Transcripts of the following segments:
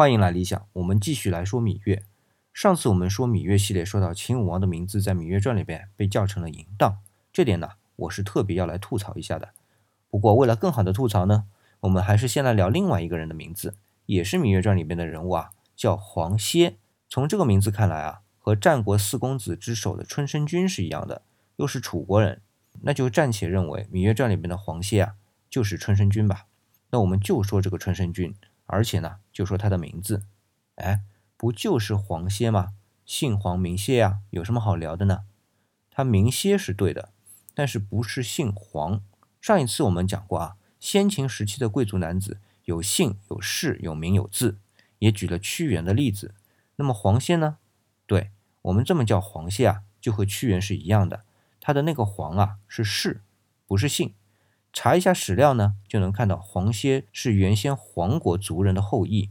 欢迎来理想，我们继续来说芈月。上次我们说芈月系列，说到秦武王的名字在《芈月传》里边被叫成了淫荡，这点呢，我是特别要来吐槽一下的。不过为了更好的吐槽呢，我们还是先来聊另外一个人的名字，也是《芈月传》里边的人物啊，叫黄歇。从这个名字看来啊，和战国四公子之首的春申君是一样的，又是楚国人，那就暂且认为《芈月传》里边的黄歇啊，就是春申君吧。那我们就说这个春申君，而且呢，就说他的名字，哎，不就是黄歇吗？姓黄名歇呀，有什么好聊的呢？他名歇是对的，但是不是姓黄。上一次我们讲过啊，先秦时期的贵族男子有姓有氏有名有字，也举了屈原的例子。那么黄歇呢？对我们这么叫黄歇啊，就和屈原是一样的，他的那个黄啊是氏，不是姓。查一下史料呢，就能看到黄歇是原先黄国族人的后裔。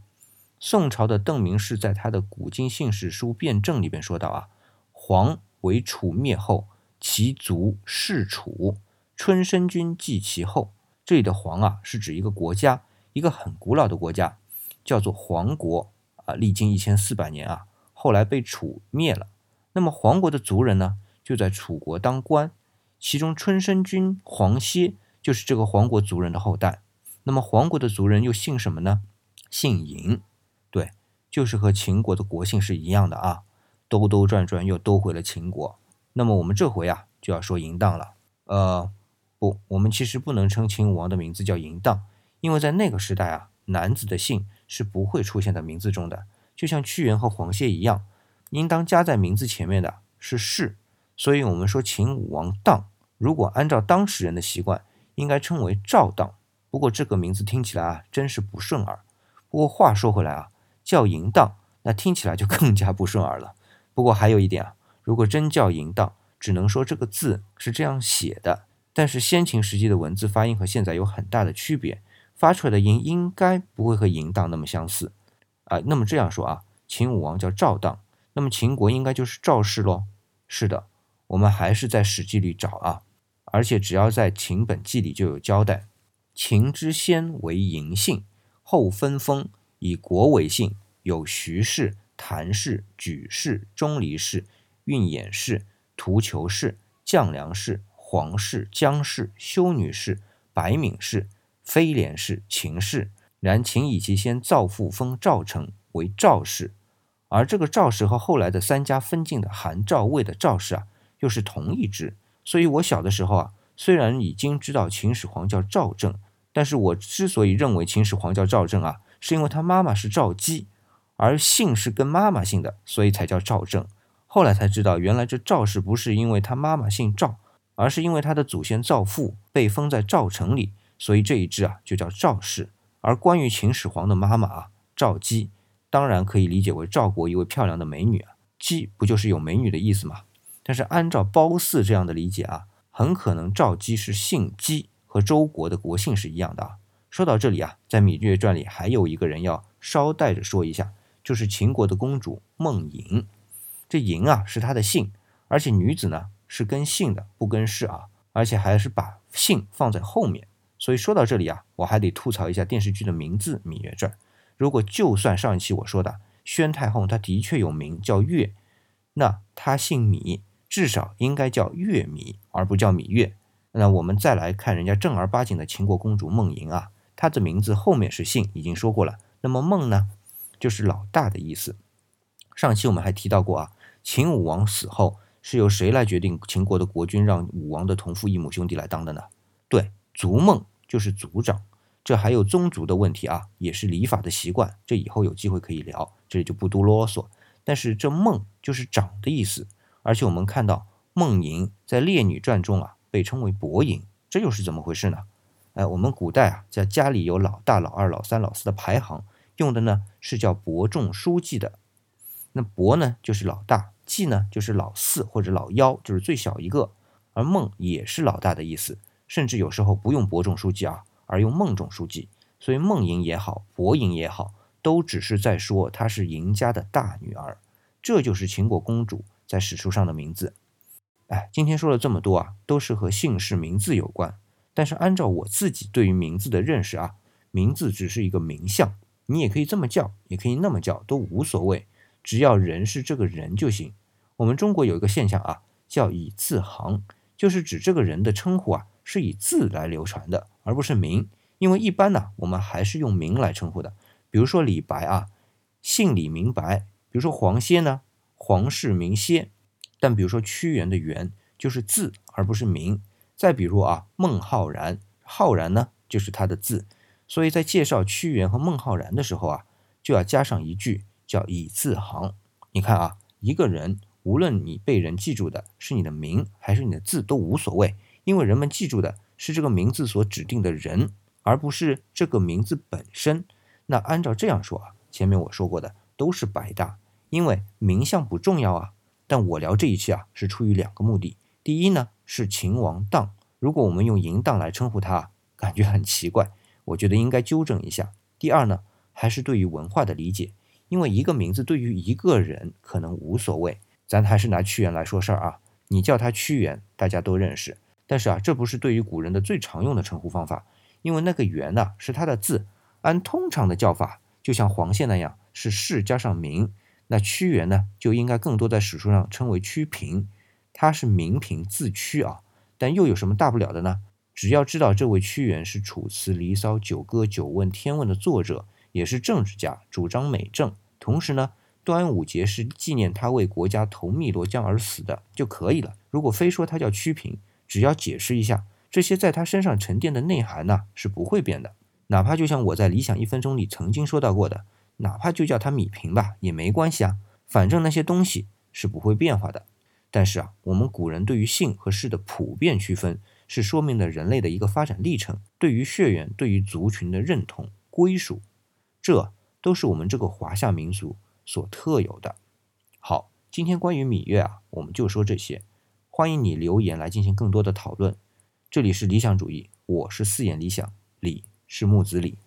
宋朝的邓明世在他的《古今姓氏书辨证》里边说到啊，黄为楚灭后，其族氏楚，春申君继其后。这里的黄啊，是指一个国家，一个很古老的国家，叫做黄国啊，历经一千四百年啊，后来被楚灭了。那么黄国的族人呢，就在楚国当官，其中春申君黄歇。就是这个黄国族人的后代，那么黄国的族人又姓什么呢？姓嬴，对，就是和秦国的国姓是一样的啊。兜兜转转又兜回了秦国。那么我们这回啊就要说嬴荡了。呃，不，我们其实不能称秦武王的名字叫嬴荡，因为在那个时代啊，男子的姓是不会出现在名字中的，就像屈原和黄歇一样，应当加在名字前面的是氏。所以我们说秦武王荡，如果按照当时人的习惯。应该称为赵荡，不过这个名字听起来啊，真是不顺耳。不过话说回来啊，叫嬴荡，那听起来就更加不顺耳了。不过还有一点啊，如果真叫嬴荡，只能说这个字是这样写的。但是先秦时期的文字发音和现在有很大的区别，发出来的音应该不会和嬴荡那么相似啊。那么这样说啊，秦武王叫赵荡，那么秦国应该就是赵氏喽？是的，我们还是在《史记》里找啊。而且只要在《秦本纪》里就有交代，秦之先为嬴姓，后分封，以国为姓，有徐氏、谭氏、莒氏、钟离氏、运衍氏、屠裘氏、将梁氏、黄氏、姜氏、修女氏、白敏氏、飞廉氏、秦氏。然秦以其先造父封赵成为赵氏，而这个赵氏和后来的三家分晋的韩赵魏的赵氏啊，又是同一支。所以，我小的时候啊，虽然已经知道秦始皇叫赵正，但是我之所以认为秦始皇叫赵正啊，是因为他妈妈是赵姬，而姓是跟妈妈姓的，所以才叫赵正。后来才知道，原来这赵氏不是因为他妈妈姓赵，而是因为他的祖先赵父被封在赵城里，所以这一支啊就叫赵氏。而关于秦始皇的妈妈啊，赵姬，当然可以理解为赵国一位漂亮的美女啊，姬不就是有美女的意思吗？但是按照褒姒这样的理解啊，很可能赵姬是姓姬，和周国的国姓是一样的啊。说到这里啊，在《芈月传》里还有一个人要捎带着说一下，就是秦国的公主孟嬴。这嬴啊是她的姓，而且女子呢是跟姓的，不跟氏啊，而且还是把姓放在后面。所以说到这里啊，我还得吐槽一下电视剧的名字《芈月传》。如果就算上一期我说的宣太后她的确有名叫月，那她姓芈。至少应该叫月芈，而不叫芈月。那我们再来看人家正儿八经的秦国公主孟嬴啊，她的名字后面是姓，已经说过了。那么孟呢，就是老大的意思。上期我们还提到过啊，秦武王死后是由谁来决定秦国的国君，让武王的同父异母兄弟来当的呢？对，族孟就是族长。这还有宗族的问题啊，也是礼法的习惯。这以后有机会可以聊，这里就不多啰嗦。但是这孟就是长的意思。而且我们看到孟嬴在《列女传》中啊被称为伯嬴，这又是怎么回事呢？哎，我们古代啊在家里有老大、老二、老三、老四的排行，用的呢是叫伯仲叔季的。那伯呢就是老大，季呢就是老四或者老幺，就是最小一个。而孟也是老大的意思，甚至有时候不用伯仲叔季啊，而用孟仲叔季。所以孟嬴也好，伯嬴也好，都只是在说她是嬴家的大女儿。这就是秦国公主。在史书上的名字，哎，今天说了这么多啊，都是和姓氏名字有关。但是按照我自己对于名字的认识啊，名字只是一个名相，你也可以这么叫，也可以那么叫，都无所谓，只要人是这个人就行。我们中国有一个现象啊，叫以字行，就是指这个人的称呼啊是以字来流传的，而不是名。因为一般呢，我们还是用名来称呼的。比如说李白啊，姓李名白；比如说黄歇呢，黄氏名歇。但比如说屈原的原就是字而不是名。再比如啊，孟浩然，浩然呢就是他的字。所以在介绍屈原和孟浩然的时候啊，就要加上一句叫以字行。你看啊，一个人。无论你被人记住的是你的名还是你的字都无所谓，因为人们记住的是这个名字所指定的人，而不是这个名字本身。那按照这样说啊，前面我说过的都是白搭，因为名相不重要啊。但我聊这一期啊，是出于两个目的：第一呢是秦王荡，如果我们用淫荡来称呼他，感觉很奇怪，我觉得应该纠正一下；第二呢还是对于文化的理解，因为一个名字对于一个人可能无所谓。咱还是拿屈原来说事儿啊，你叫他屈原，大家都认识。但是啊，这不是对于古人的最常用的称呼方法，因为那个原呢是他的字，按通常的叫法，就像黄宪那样是氏加上名，那屈原呢就应该更多在史书上称为屈平，他是名平字屈啊。但又有什么大不了的呢？只要知道这位屈原是《楚辞》《离骚》《九歌》《九问》《天问》的作者，也是政治家，主张美政，同时呢。端午节是纪念他为国家投汨罗江而死的就可以了。如果非说他叫屈平，只要解释一下这些在他身上沉淀的内涵呢，是不会变的。哪怕就像我在《理想一分钟》里曾经说到过的，哪怕就叫他米平吧，也没关系啊。反正那些东西是不会变化的。但是啊，我们古人对于姓和氏的普遍区分，是说明了人类的一个发展历程，对于血缘、对于族群的认同、归属，这都是我们这个华夏民族。所特有的。好，今天关于芈月啊，我们就说这些。欢迎你留言来进行更多的讨论。这里是理想主义，我是四眼理想，李是木子李。